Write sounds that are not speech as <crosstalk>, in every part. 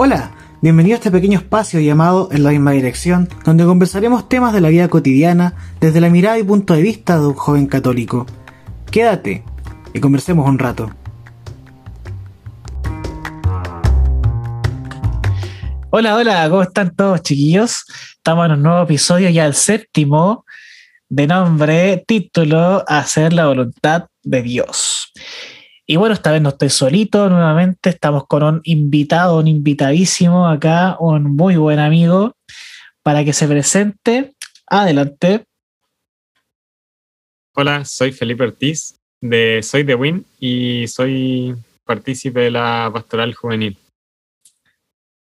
Hola, bienvenido a este pequeño espacio llamado En la misma dirección, donde conversaremos temas de la vida cotidiana desde la mirada y punto de vista de un joven católico. Quédate y conversemos un rato. Hola, hola, ¿cómo están todos chiquillos? Estamos en un nuevo episodio, ya el séptimo, de nombre, título, Hacer la voluntad de Dios. Y bueno, esta vez no estoy solito nuevamente, estamos con un invitado, un invitadísimo acá, un muy buen amigo, para que se presente. Adelante. Hola, soy Felipe Ortiz, de Soy de Win y soy partícipe de la Pastoral Juvenil.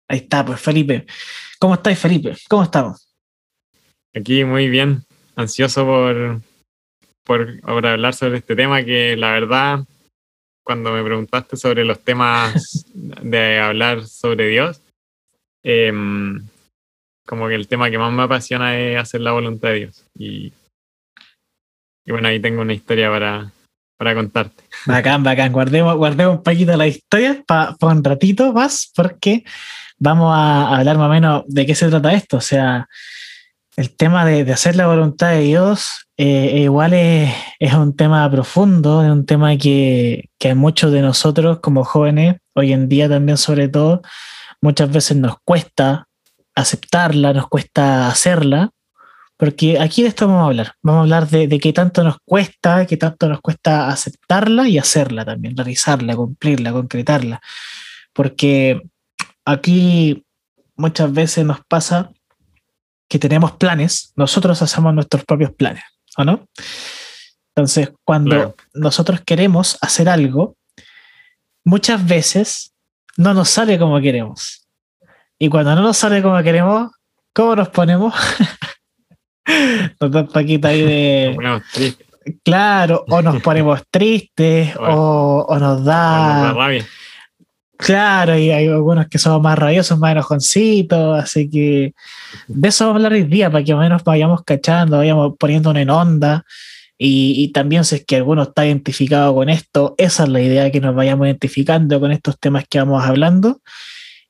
Ahí está, pues Felipe. ¿Cómo estáis, Felipe? ¿Cómo estamos? Aquí muy bien, ansioso por, por, por hablar sobre este tema que la verdad cuando me preguntaste sobre los temas de hablar sobre Dios, em, como que el tema que más me apasiona es hacer la voluntad de Dios. Y, bueno, ahí tengo una historia para, para contarte. Bacán, bacán. Guardemos, guardemos un poquito la historia para un ratito más, porque vamos a hablar más o menos de qué se trata esto. O sea, el tema de, de hacer la voluntad de Dios eh, igual es, es, un tema profundo, es un tema que, que a muchos de nosotros como jóvenes, hoy en día también sobre todo, muchas veces nos cuesta aceptarla, nos cuesta hacerla, porque aquí de esto vamos a hablar, vamos a hablar de, de qué tanto nos cuesta, qué tanto nos cuesta aceptarla y hacerla también, realizarla, cumplirla, concretarla, porque aquí muchas veces nos pasa que tenemos planes, nosotros hacemos nuestros propios planes. ¿o no? Entonces, cuando claro. nosotros queremos hacer algo, muchas veces no nos sale como queremos. Y cuando no nos sale como queremos, ¿cómo nos ponemos? <laughs> nos da un paquito ahí de... <laughs> Claro, o nos ponemos tristes, <laughs> bueno, o, o, nos da... rabia. Claro, y hay algunos que son más rabiosos, más enojoncitos, así que de eso vamos a hablar hoy día, para que o menos vayamos cachando, vayamos poniéndonos en onda, y, y, también si es que alguno está identificado con esto, esa es la idea, que nos vayamos identificando con estos temas que vamos hablando,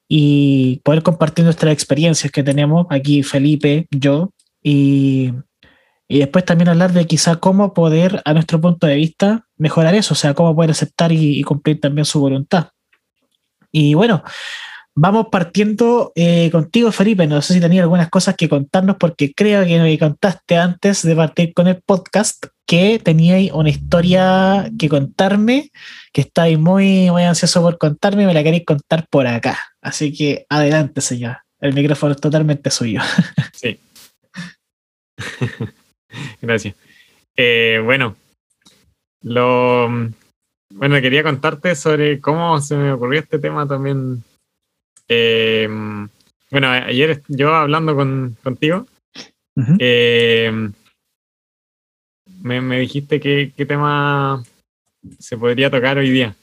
y poder compartir nuestras experiencias que tenemos aquí, Felipe, yo, y, y después también hablar de quizá cómo poder, a nuestro punto de vista, mejorar eso, o sea, cómo poder aceptar y, y cumplir también su voluntad. Y bueno, vamos partiendo eh, contigo, Felipe. No sé si tenías algunas cosas que contarnos, porque creo que me contaste antes de partir con el podcast que teníais una historia que contarme, que estáis muy, muy ansioso por contarme y me la queréis contar por acá. Así que adelante, señor. El micrófono es totalmente suyo. <laughs> Sí. <laughs> Gracias. Eh, bueno, lo, bueno, quería contarte sobre cómo se me ocurrió este tema también. Eh, bueno, ayer yo hablando con, contigo, uh -huh. eh, me, me, dijiste qué, qué tema se podría tocar hoy día.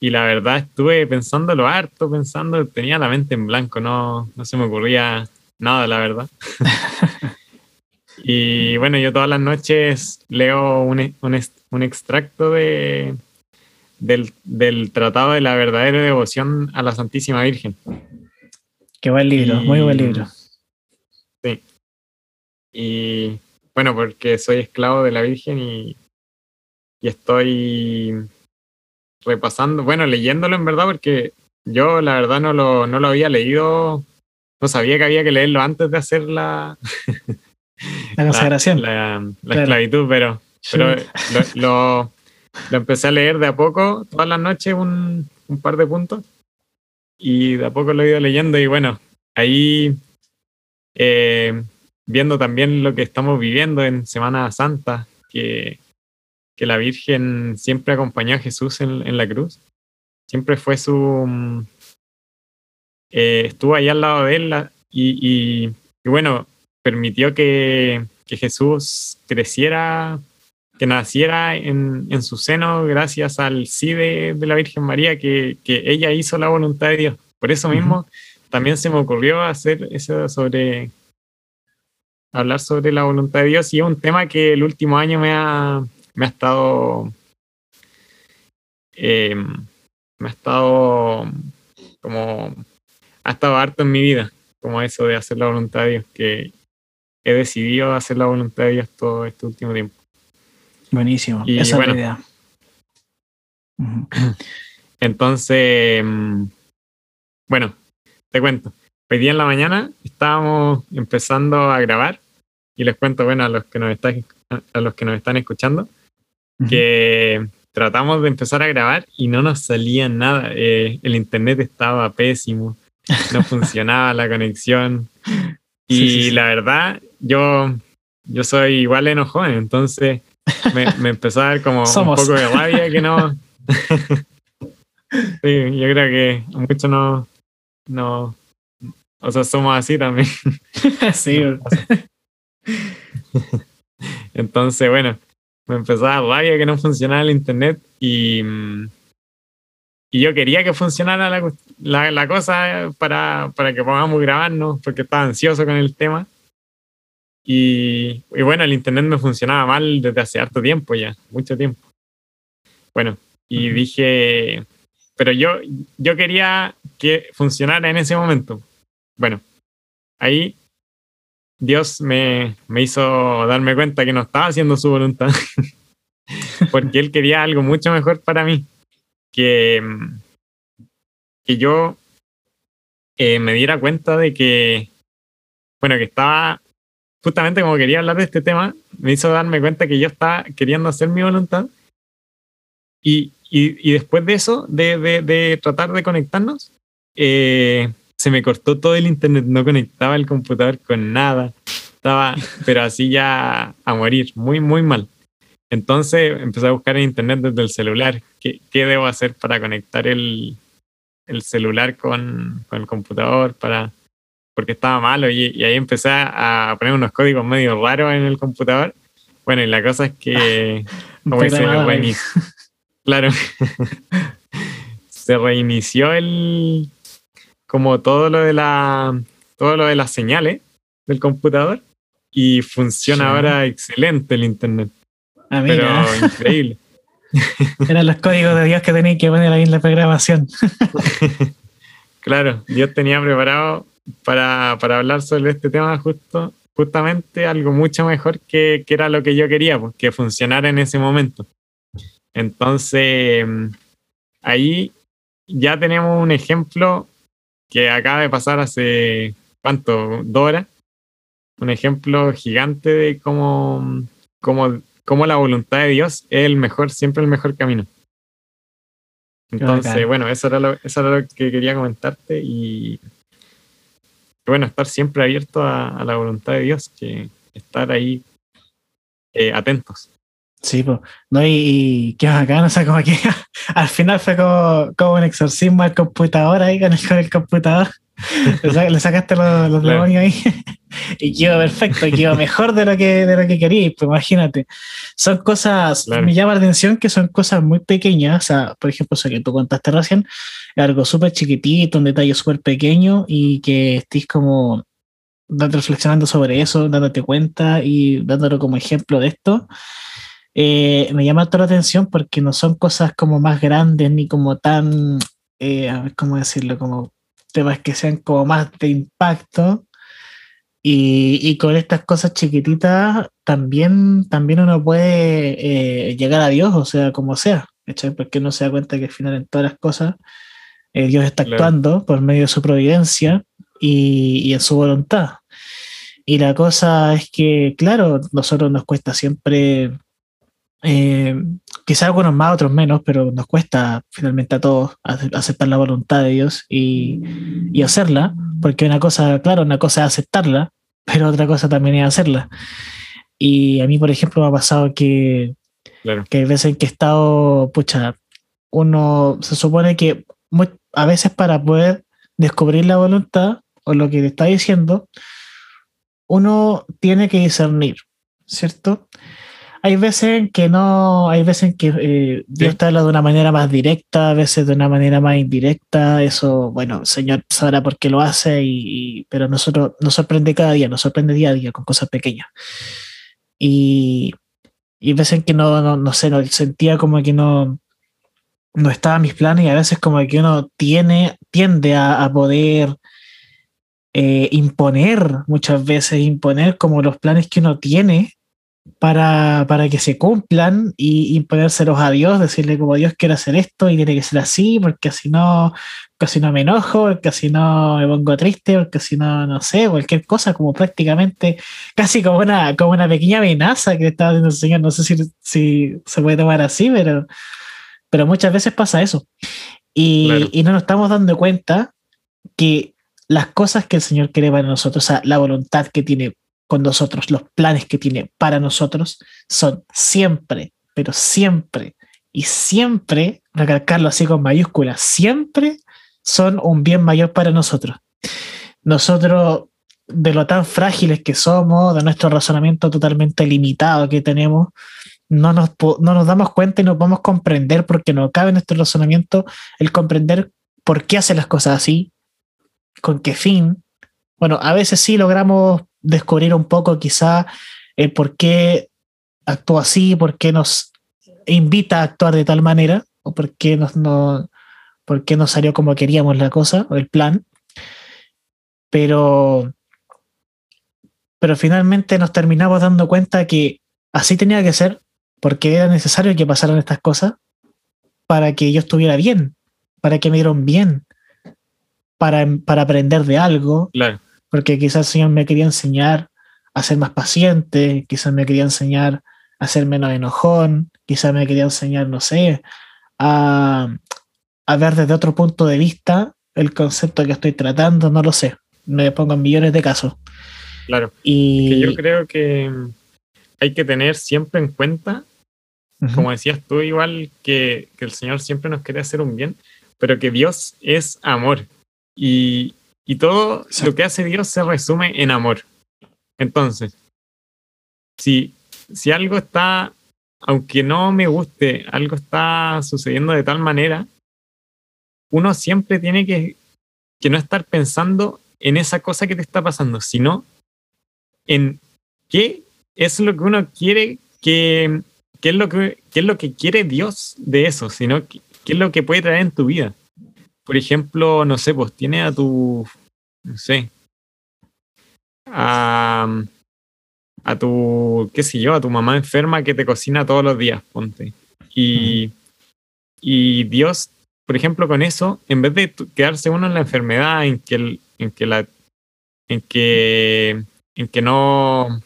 Y la verdad estuve pensándolo harto, pensando, tenía la mente en blanco, no, no se me ocurría nada, la verdad. <laughs> y bueno, yo todas las noches leo un, un, un extracto de, del, del, Tratado de la Verdadera Devoción a la Santísima Virgen. Qué buen libro, y, muy buen libro. Sí. Y bueno, porque soy esclavo de la Virgen y, y estoy repasando, bueno, leyéndolo en verdad, porque yo la verdad no lo, no lo había leído, no sabía que había que leerlo antes de hacer la, la consagración. La, la, la claro. esclavitud, pero, sí. pero lo, lo lo empecé a leer de a poco, todas las noches un, un, par de puntos, y de a poco lo he ido leyendo y bueno, ahí eh, viendo también lo que estamos viviendo en Semana Santa, que, que la Virgen siempre acompañó a Jesús en, en la cruz, siempre fue su... Eh, estuvo ahí al lado de él y, y, y bueno, permitió que, que Jesús creciera que naciera en, en, su seno gracias al sí de, de la Virgen María, que, que, ella hizo la voluntad de Dios. Por eso mismo uh -huh. también se me ocurrió hacer eso sobre hablar sobre la voluntad de Dios y es un tema que el último año me ha, me ha estado eh, me ha estado como estado harto en mi vida, como eso de hacer la voluntad de Dios, que he decidido hacer la voluntad de Dios todo este último tiempo. Buenísimo, y esa bueno, es la idea. Entonces, mm, bueno, te cuento. Hoy día en la mañana estábamos empezando a grabar y les cuento, bueno, a los que nos están, a los que nos están escuchando, que tratamos de empezar a grabar y no nos salía nada. Eh, el internet estaba pésimo, no <laughs> funcionaba la conexión. Y la verdad, yo, yo soy igual enojón, entonces me, me empezó a dar como un poco de rabia que no. <laughs> sí, yo creo que muchos no, no, o sea, somos así también. <laughs> sí. <laughs> Entonces, bueno, me empezó a dar rabia que no funcionara el internet y, y yo quería que funcionara la, la, cosa para, para, que podamos grabarnos porque estaba ansioso con el tema. Y, y, bueno, el internet me funcionaba mal desde hace harto tiempo ya, mucho tiempo. Bueno, y dije, pero yo, yo quería que funcionara en ese momento. Bueno, ahí Dios me, me hizo darme cuenta que no estaba haciendo su voluntad, <laughs> porque Él quería algo mucho mejor para mí, que, que yo eh, me diera cuenta de que, bueno, que estaba, justamente como quería hablar de este tema, me hizo darme cuenta que yo estaba queriendo hacer mi voluntad. Y, y, y después de eso, de, de, de tratar de conectarnos, eh, se me cortó todo el internet, no conectaba el computador con nada. Estaba, pero así ya a morir, muy, muy mal. Entonces empecé a buscar en internet desde el celular. ¿Qué, qué debo hacer para conectar el, el celular con, con, el computador? Para, porque estaba malo y, y, ahí empecé a poner unos códigos medio raros en el computador. Bueno, y la cosa es que <laughs> como se reinició, <laughs> claro, <laughs> se reinició el, como todo lo de la todo lo de las señales del computador y funciona ahora excelente el internet. Ah, Pero increíble. Eran los códigos de Dios que tenéis que poner ahí en la programación. claro, Dios tenía preparado para, para, hablar sobre este tema justo, justamente algo mucho mejor que, que era lo que yo quería, pues, que funcionara en ese momento. Entonces, ahí ya tenemos un ejemplo que acaba de pasar hace, ¿cuánto? ¿Dos horas? Un ejemplo gigante de cómo, cómo, cómo la voluntad de Dios es el mejor, siempre el mejor camino. Entonces, bueno, eso era, lo, eso era lo que quería comentarte y bueno, estar siempre abierto a, la voluntad de Dios, que estar ahí eh, atentos. Sí, pues, no, y, y qué bacán, o sea, como que <laughs> al final fue como, como un exorcismo al computador ahí con el, con el computador. <laughs> Le, sacaste los, los demonios ahí. <laughs> Y quedó perfecto, y quedó mejor de lo que, de lo que querías, pues imagínate. Son cosas, me llama la atención que son cosas muy pequeñas, o sea, por ejemplo, eso que tú contaste recién, algo súper chiquitito, un detalle súper pequeño y que estés como reflexionando sobre eso, dándote cuenta y dándolo como ejemplo de esto eh, me llama toda la atención porque no son cosas como más grandes ni como tan, eh, a ver cómo decirlo, como temas que sean como más de impacto. Y, y con estas cosas chiquititas también, también uno puede eh, llegar a Dios, o sea, como sea, porque no se da cuenta que al final en todas las cosas eh, Dios está claro. actuando por medio de su providencia y, y en su voluntad. Y la cosa es que, claro, nosotros nos cuesta siempre eh, quizá algunos más, otros menos, pero nos cuesta finalmente a todos aceptar la voluntad de Dios y, y, hacerla, porque una cosa, claro, una cosa es aceptarla, pero otra cosa también es hacerla. Y a mí, por ejemplo, me ha pasado que, claro. que hay veces en que he estado, pucha, uno se supone que muy, a veces para poder descubrir la voluntad o lo que le está diciendo, uno tiene que discernir, ¿cierto? Hay veces en que no, hay veces en que eh, Dios sí. te habla de una manera más directa, a veces de una manera más indirecta. Eso, bueno, el Señor sabrá por qué lo hace, y, y, pero nosotros nos sorprende cada día, nos sorprende día a día con cosas pequeñas. Y, y veces en que no, no, no sé, no, sentía como que no, no estaba en mis planes y a veces como que uno tiene, tiende a, a poder eh, imponer muchas veces, imponer como los planes que uno tiene para, para que se cumplan y imponérselos a Dios, decirle como Dios quiere hacer esto y tiene que ser así, porque si no, casi no me enojo, porque si no me pongo triste, porque si no, no sé, cualquier cosa, como prácticamente, casi como una, como una pequeña amenaza que estaba haciendo el Señor. No sé si, si se puede tomar así, pero, pero muchas veces pasa eso. Y, y no nos estamos dando cuenta que las cosas que el Señor quiere para nosotros, o sea, la voluntad que tiene con nosotros, los planes que tiene para nosotros, son siempre, pero siempre, y siempre, recalcarlo así con mayúsculas, siempre son un bien mayor para nosotros. Nosotros, de lo tan frágiles que somos, de nuestro razonamiento totalmente limitado que tenemos, no nos, no nos damos cuenta y no podemos comprender porque no cabe en nuestro razonamiento el comprender por qué hace las cosas así, con qué fin. Bueno, a veces sí logramos descubrir un poco quizá el por qué actúa así, por qué nos invita a actuar de tal manera, o por qué nos, no, por qué no salió como queríamos la cosa o el plan. Pero, pero finalmente nos terminamos dando cuenta que así tenía que ser, porque era necesario que pasaran estas cosas para que yo estuviera bien, para que me dieron bien, para, para aprender de algo. Porque quizás el Señor me quería enseñar a ser más paciente, quizás me quería enseñar a ser menos enojón, quizás me quería enseñar, no sé, a, a ver desde otro punto de vista el concepto que estoy tratando, no lo sé. Me pongo en millones de casos. Claro. Y yo creo que hay que tener siempre en cuenta, como decías tú, igual que, el Señor siempre nos quiere hacer un bien, pero que Dios es amor. Y, todo lo que hace Dios se resume en amor. Entonces, si, si algo está, aunque no me guste, algo está sucediendo de tal manera, uno siempre tiene que, no estar pensando en esa cosa que te está pasando, sino en qué es lo que uno quiere que, qué es lo que, es lo que quiere Dios de eso, sino qué, es lo que puede traer en tu vida. Por ejemplo, no sé, pues tiene a tu, no sé, a, a tu, qué sé yo, a tu mamá enferma que te cocina todos los días, ponte. Y, y Dios por ejemplo, con eso, en vez de quedarse uno en la enfermedad, en que, en que, la, en que, en que no,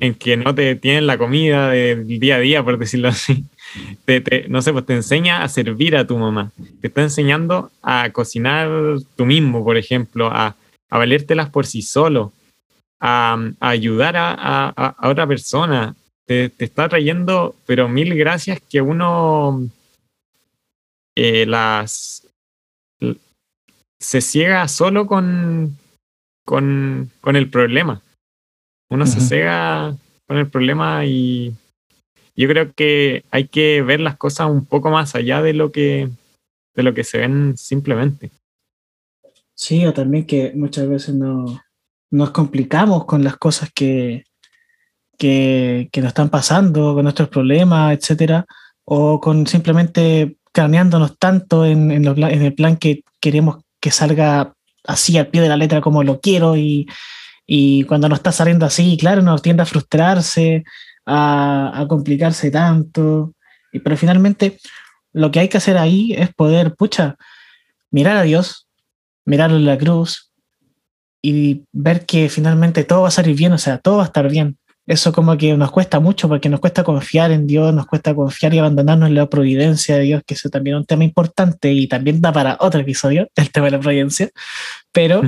en que no te tienen la comida del día a día, por decirlo así, no sé, pues te enseña a servir a tu mamá, te está enseñando a cocinar tú mismo, por ejemplo, a, a valértelas por sí solo, a, ayudar a, a, otra persona, te, te, está trayendo, pero mil gracias que uno eh, las se ciega solo con, con, con el problema. Uno se ciega con el problema y yo creo que hay que ver las cosas un poco más allá de lo que, de lo que se ven simplemente. Sí, o también que muchas veces no, nos complicamos con las cosas que, que, que nos están pasando, con nuestros problemas, etcétera, o con simplemente craneándonos tanto en, el plan que queremos que salga así al pie de la letra como lo quiero y, cuando no está saliendo así, claro, nos tiende a frustrarse, a, complicarse tanto. Y, pero finalmente lo que hay que hacer ahí es poder, pucha, mirar a Dios, mirarlo en la cruz y ver que finalmente todo va a salir bien, o sea, todo va a estar bien eso como que nos cuesta mucho porque nos cuesta confiar en Dios, nos cuesta confiar y abandonarnos en la providencia de Dios, que eso también es un tema importante y también da para otro episodio, <laughs> el tema de la providencia. Pero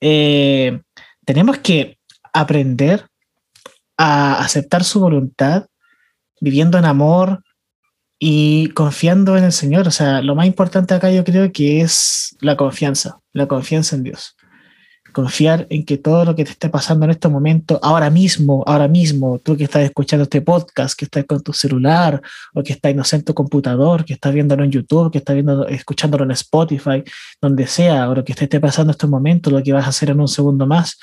eh, tenemos que aprender a aceptar su voluntad, viviendo en amor y confiando en el Señor. O sea, lo más importante acá yo creo que es la confianza, la confianza en Dios confiar en que todo lo que te esté pasando en este momento, ahora mismo, ahora mismo, tú que estás escuchando este podcast, que estás con tu celular, o que estás en tu computador, que estás viéndolo en YouTube, que estás viendo, escuchándolo en Spotify, donde sea, o lo que te esté pasando en este momento, lo que vas a hacer en un segundo más,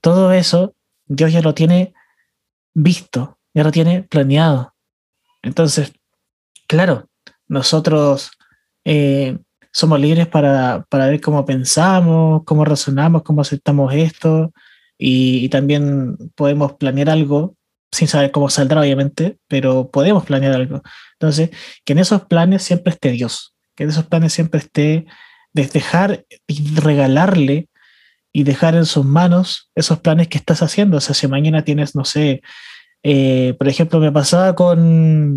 todo eso, Dios ya lo tiene visto, ya lo tiene planeado. Entonces, claro, nosotros eh, somos libres para, para ver cómo pensamos, cómo razonamos, cómo aceptamos esto y, también podemos planear algo sin saber cómo saldrá, obviamente, pero podemos planear algo. Entonces, que en esos planes siempre esté Dios, que en esos planes siempre esté dejar y regalarle y dejar en sus manos esos planes que estás haciendo. O sea, si mañana tienes, no sé, eh, por ejemplo, me pasaba con,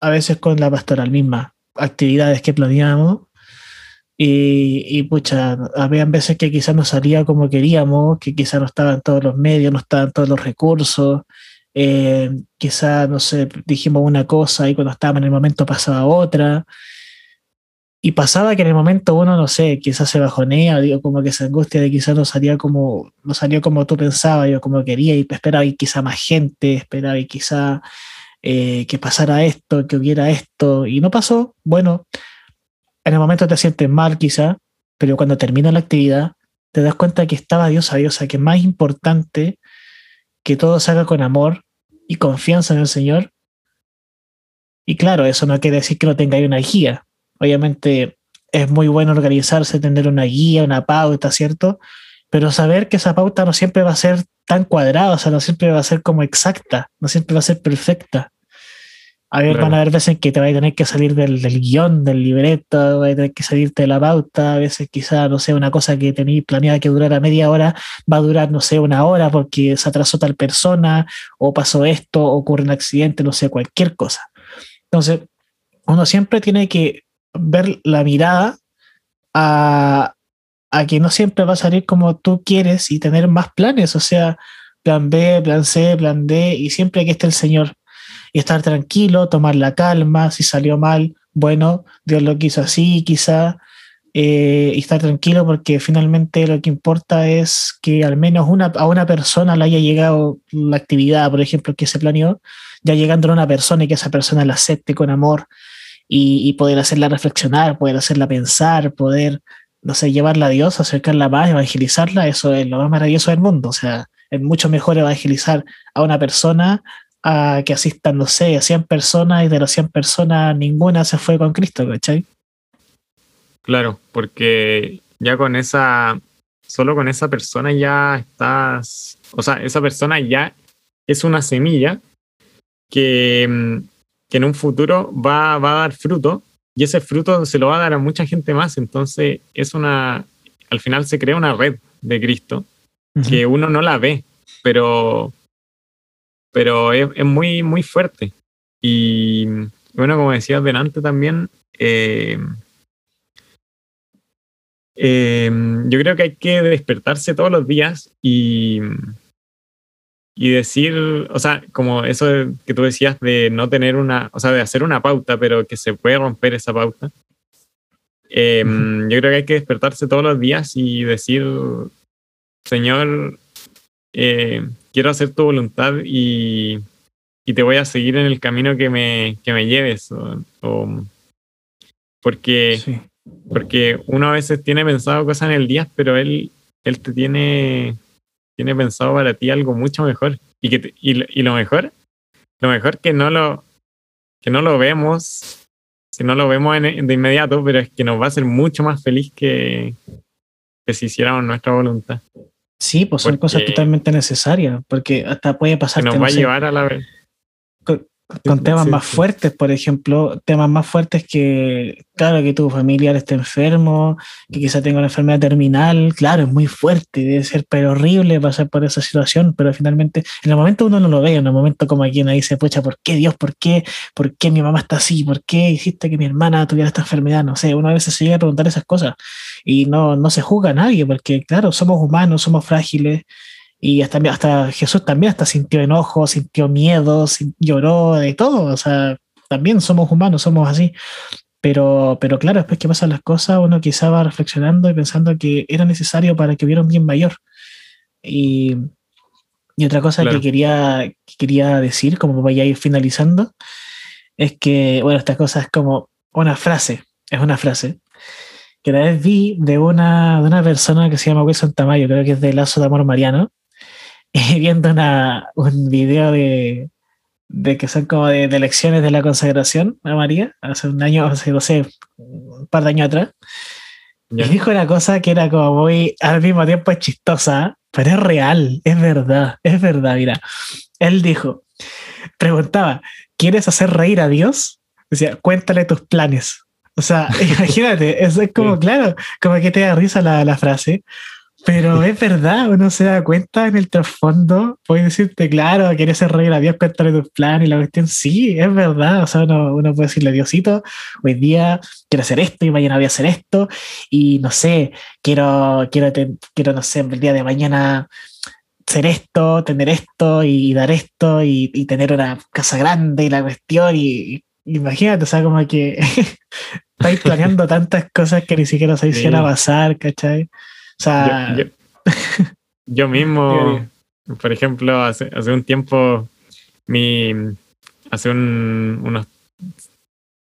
a veces con la pastoral misma, actividades que planeábamos. Y, y pucha, había veces que quizás no salía como queríamos, que quizás no estaban todos los medios, no estaban todos los recursos, eh, quizás, no sé, dijimos una cosa y cuando estábamos en el momento pasaba otra. Y pasaba que en el momento uno, no sé, quizás se bajonea, digo, como que se angustia de quizás no salía como, no salió como tú pensabas, yo como quería, y esperaba y quizá más gente, esperaba y quizá eh, que pasara esto, que hubiera esto, y no pasó. Bueno, en el momento te sientes mal quizá, pero cuando termina la actividad, te das cuenta que estaba Dios a Dios, que es más importante que todo se haga con amor y confianza en el Señor. Y claro, eso no quiere decir que no tenga una guía, Obviamente es muy bueno organizarse, tener una guía, una pauta, ¿cierto? Pero saber que esa pauta no siempre va a ser tan cuadrada, o sea, no siempre va a ser como exacta, no siempre va a ser perfecta. A ver, van a haber veces en que te va a tener que salir del, guion, del libreto, va a tener que salirte de la pauta, a veces quizá, no sé, una cosa que tenéis planeada que durara media hora, va a durar, no sé, una hora porque se atrasó tal persona, o pasó esto, ocurre un accidente, no sé, cualquier cosa. Entonces, uno siempre tiene que ver la mirada a, que no siempre va a salir como tú quieres y tener más planes, o sea, plan B, plan C, plan D, y siempre que esté el Señor. Y estar tranquilo, tomar la calma, si salió mal, bueno, Dios lo quiso así, quizá, eh, y estar tranquilo porque finalmente lo que importa es que al menos una, a una persona le haya llegado la actividad, por ejemplo, que se planeó, ya llegando a una persona y que esa persona la acepte con amor y, poder hacerla reflexionar, poder hacerla pensar, poder, no sé, llevarla a Dios, acercarla más, evangelizarla, eso es lo más maravilloso del mundo. O sea, es mucho mejor evangelizar a una persona a que asistan, no sé, a 100 personas y de las 100 personas ninguna se fue con Cristo, ¿cachai? Claro, porque ya con esa, solo con esa persona ya estás, o sea, esa persona ya es una semilla que mm, que en un futuro va, va, a dar fruto y ese fruto se lo va a dar a mucha gente más. Entonces es una, al final se crea una red de Cristo que uno no la ve, pero, pero es, es, muy, muy fuerte. Y bueno, como decías delante también, eh, eh, yo creo que hay que despertarse todos los días y, y decir, o sea, como eso que tú decías de no tener una, o sea, de hacer una pauta, pero que se puede romper esa pauta. Em, yo creo que hay que despertarse todos los días y decir, Señor, eh, quiero hacer tu voluntad y, y, te voy a seguir en el camino que me, que me lleves. O, porque, porque uno a veces tiene pensado cosas en el día, pero él, él te tiene tiene pensado para ti algo mucho mejor. Y, que y, lo mejor, lo mejor que no lo, que no lo vemos, que no lo vemos de inmediato, pero es que nos va a hacer mucho más feliz que, que si hiciéramos nuestra voluntad. Sí, pues son cosas totalmente necesarias, porque hasta puede pasar. Que nos va a llevar a la vez con temas más fuertes, por ejemplo, temas más fuertes que, claro, que tu familiar esté enfermo, que quizá tenga una enfermedad terminal, claro, es muy fuerte, debe ser pero horrible pasar por esa situación, pero finalmente en el momento uno no lo ve, en el momento como aquí nadie dice, pucha, ¿por qué Dios? ¿Por qué? ¿Por qué mi mamá está así? ¿Por qué hiciste que mi hermana tuviera esta enfermedad? No sé, uno a veces se llega a preguntar esas cosas y no, no se juzga a nadie, porque claro, somos humanos, somos frágiles y hasta, hasta Jesús también hasta sintió enojo, sintió miedo, lloró, de todo. O sea, también somos humanos, somos así. Pero, pero claro, después que pasan las cosas, uno quizá va reflexionando y pensando que era necesario para que hubiera un bien mayor. Y, y otra cosa que, quería, quería decir, como vaya a ir finalizando, es que, bueno, esta cosa es como una frase, es una frase, que la vez vi de una, de una persona que se llama Wilson Tamayo, creo que es de Lazo de Amor Mariano, <laughs> viendo una, un video de, de que son como de, de, lecciones de la consagración a María, hace un año, hace, no sé, par de años atrás. Y dijo una cosa que era como muy, al mismo tiempo es chistosa, pero es real, es verdad, es verdad, mira. Él dijo, preguntaba, ¿quieres hacer reír a Dios? Decía, cuéntale tus planes. O sea, <laughs> imagínate, eso es como, claro, como que te da risa la, la frase, pero es verdad, uno se da cuenta en el trasfondo, puede decirte, claro, quieres ser rey a Dios, cuéntale tus planes y la cuestión, sí, es verdad, o sea, uno, uno, puede decirle, Diosito, hoy día quiero hacer esto y mañana voy a hacer esto, y no sé, quiero, quiero, quiero no sé, el día de mañana ser esto, tener esto y dar esto y, y tener una casa grande y la cuestión, y, imagínate, o sea, como que <laughs> estáis planeando tantas cosas que ni siquiera sabéis si van a pasar, ¿cachai? O sea, yo, <laughs> mismo, por ejemplo, hace, hace un tiempo, mi, hace unos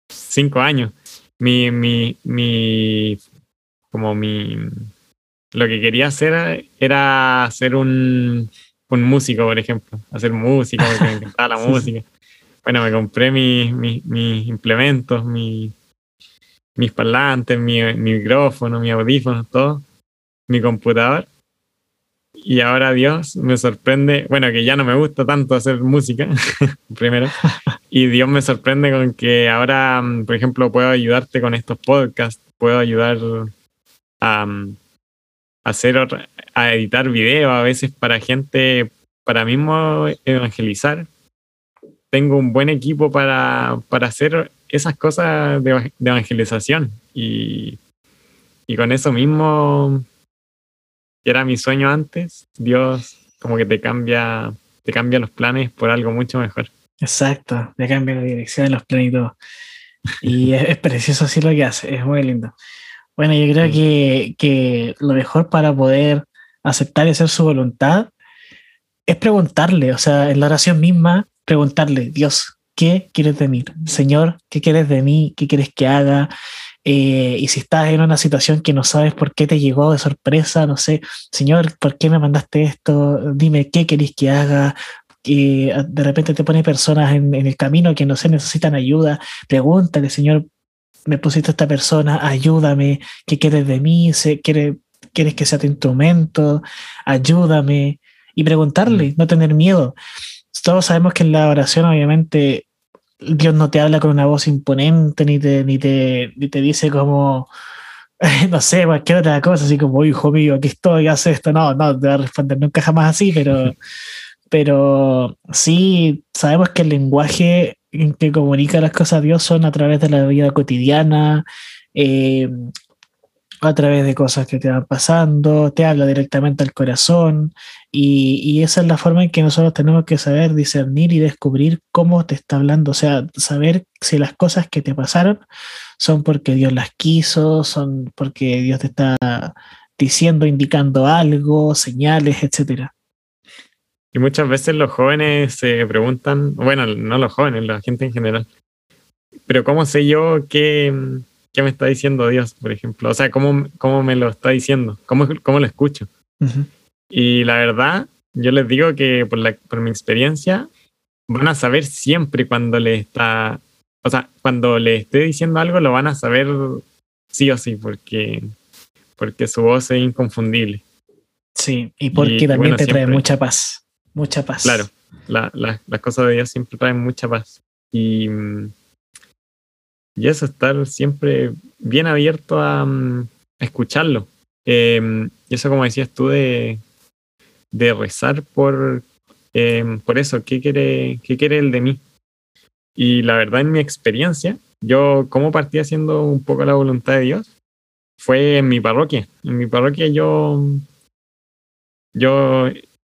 cinco años, mi, mi, mi, como mi, lo que quería hacer era ser un, un músico, por ejemplo, hacer música, porque me encantaba la <laughs> música. Bueno, me compré mis, mis, mis implementos, mis parlantes, mi, mi micrófono, mi audífono, todo mi computador. Y ahora Dios me sorprende, bueno, que ya no me gusta tanto hacer música, <laughs> primero. Y Dios me sorprende con que ahora, mm, por ejemplo, puedo ayudarte con estos podcasts, puedo ayudar a, mm, hacer, a editar video a veces para gente, para mismo evangelizar. Tengo un buen equipo para, para hacer esas cosas de, de evangelización. Y, y con eso mismo que era mi sueño antes, Dios como que te cambia, te cambia los planes por algo mucho mejor. Exacto, te cambia la dirección de los planes y todo. Y <laughs> es, precioso así lo que hace, es muy lindo. Bueno, yo creo que, que lo mejor para poder aceptar y hacer su voluntad es preguntarle, o sea, en la oración misma, preguntarle, Dios, ¿qué quieres de mí? Señor, ¿qué quieres de mí? ¿Qué quieres que haga? Eh, y si estás en una situación que no sabes por qué te llegó de sorpresa, no sé, Señor, ¿por qué me mandaste esto? Dime qué querés que haga. ah, de repente te pone personas en, el camino que no sé, necesitan ayuda. Pregúntale, Señor, me pusiste esta persona, ayúdame, ¿qué quieres de mí? ¿Quieres, ¿Quieres que sea tu instrumento? Ayúdame. Y preguntarle, mm. no tener miedo. Todos sabemos que en la oración, obviamente, Dios no te habla con una voz imponente, ni te, ni te, ni te dice como, <laughs> no sé, cualquier otra cosa, así como, hijo mío, aquí estoy, haz esto. No, no, te va a responder nunca jamás así, pero, <laughs> pero sí sabemos que el lenguaje en que comunica las cosas a Dios son a través de la vida cotidiana, eh, a través de cosas que te van pasando, te habla directamente al corazón y, esa es la forma en que nosotros tenemos que saber discernir y descubrir cómo te está hablando, o sea, saber si las cosas que te pasaron son porque Dios las quiso, son porque Dios te está diciendo, indicando algo, señales, etcétera. Y muchas veces los jóvenes se preguntan, bueno, no los jóvenes, la gente en general, pero ¿cómo sé yo qué, qué me está diciendo Dios, por ejemplo? O sea, ¿cómo, cómo me lo está diciendo? ¿Cómo, cómo lo escucho? Y la verdad, yo les digo que por, la, por mi experiencia, van a saber siempre cuando le está, o sea, cuando le esté diciendo algo, lo van a saber sí o sí, porque, porque su voz es inconfundible. Sí, y porque también te trae mucha paz, mucha paz. Claro, la, la, las cosas de Dios siempre traen mucha paz. Y y eso, estar siempre bien abierto a, mm, escucharlo. Em, y eso, como decías tú, de, de rezar por, em, por eso, ¿qué quiere, ¿qué quiere el de mí? Y la verdad, en mi experiencia, yo, como partí haciendo un poco la voluntad de Dios? Fue en mi parroquia. En mi parroquia yo, yo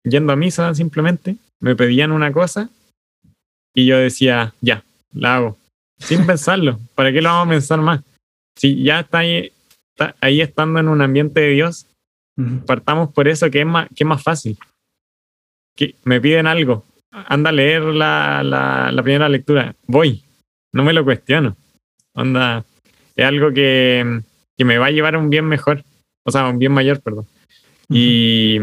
yendo a misa simplemente, me pedían una cosa y yo decía, ya, la hago sin pensarlo. ¿Para qué lo vamos a pensar más? Si ya está ahí, ahí estando en un ambiente de Dios, partamos por eso, que es más, que es más fácil. Que me piden algo, anda a leer la, la, primera lectura. Voy, no me lo cuestiono. Onda, es algo que, que, me va a llevar a un bien mejor, o sea, a un bien mayor, perdón. Y,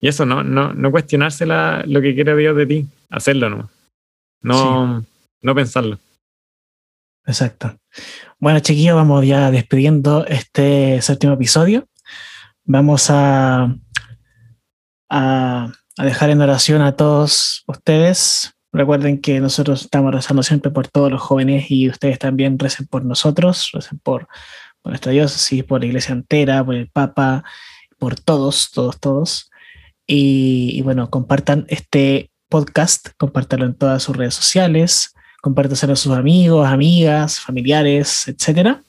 y eso, no, no, no cuestionarse lo que quiere Dios de ti, hacerlo nomás. No, no pensarlo. Exacto. Bueno, chiquillos, vamos ya despidiendo este séptimo episodio. Vamos a, a, dejar en oración a todos ustedes. Recuerden que nosotros estamos rezando siempre por todos los jóvenes y ustedes también recen por nosotros, recen por, por nuestra diócesis, por la iglesia entera, por el Papa, por todos, todos, todos. Y, bueno, compartan este podcast, compártanlo en todas sus redes sociales compártaselo a sus amigos, amigas, familiares, etcétera,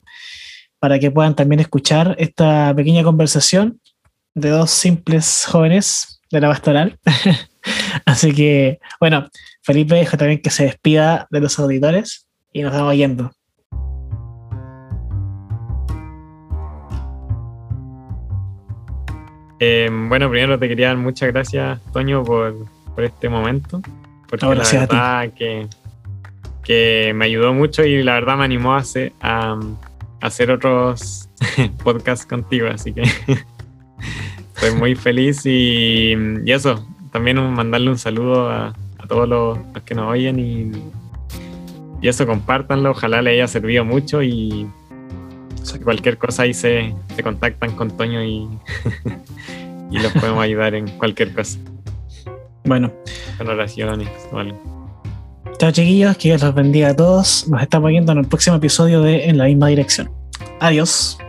para que puedan también escuchar esta pequeña conversación de dos simples jóvenes de la pastoral. <laughs> Así que, bueno, Felipe, dejo también que se despida de los auditores y nos vamos yendo. Eh, bueno, primero te quería dar muchas gracias, Toño, por, por este momento. Porque la verdad que que me ayudó mucho y la verdad me animó a hacer, a, hacer otros <laughs> podcasts contigo, así que <laughs> estoy muy feliz y, eso, también mandarle un saludo a, todos los, que nos oyen y, y eso, compártanlo, ojalá le haya servido mucho y cualquier cosa ahí se, se contactan con Toño y, <laughs> y los podemos ayudar en cualquier cosa. Bueno. Con oraciones o algo. Chao chiquillos, que Dios los bendiga a todos. Nos estamos viendo en el próximo episodio de En la misma dirección. Adiós.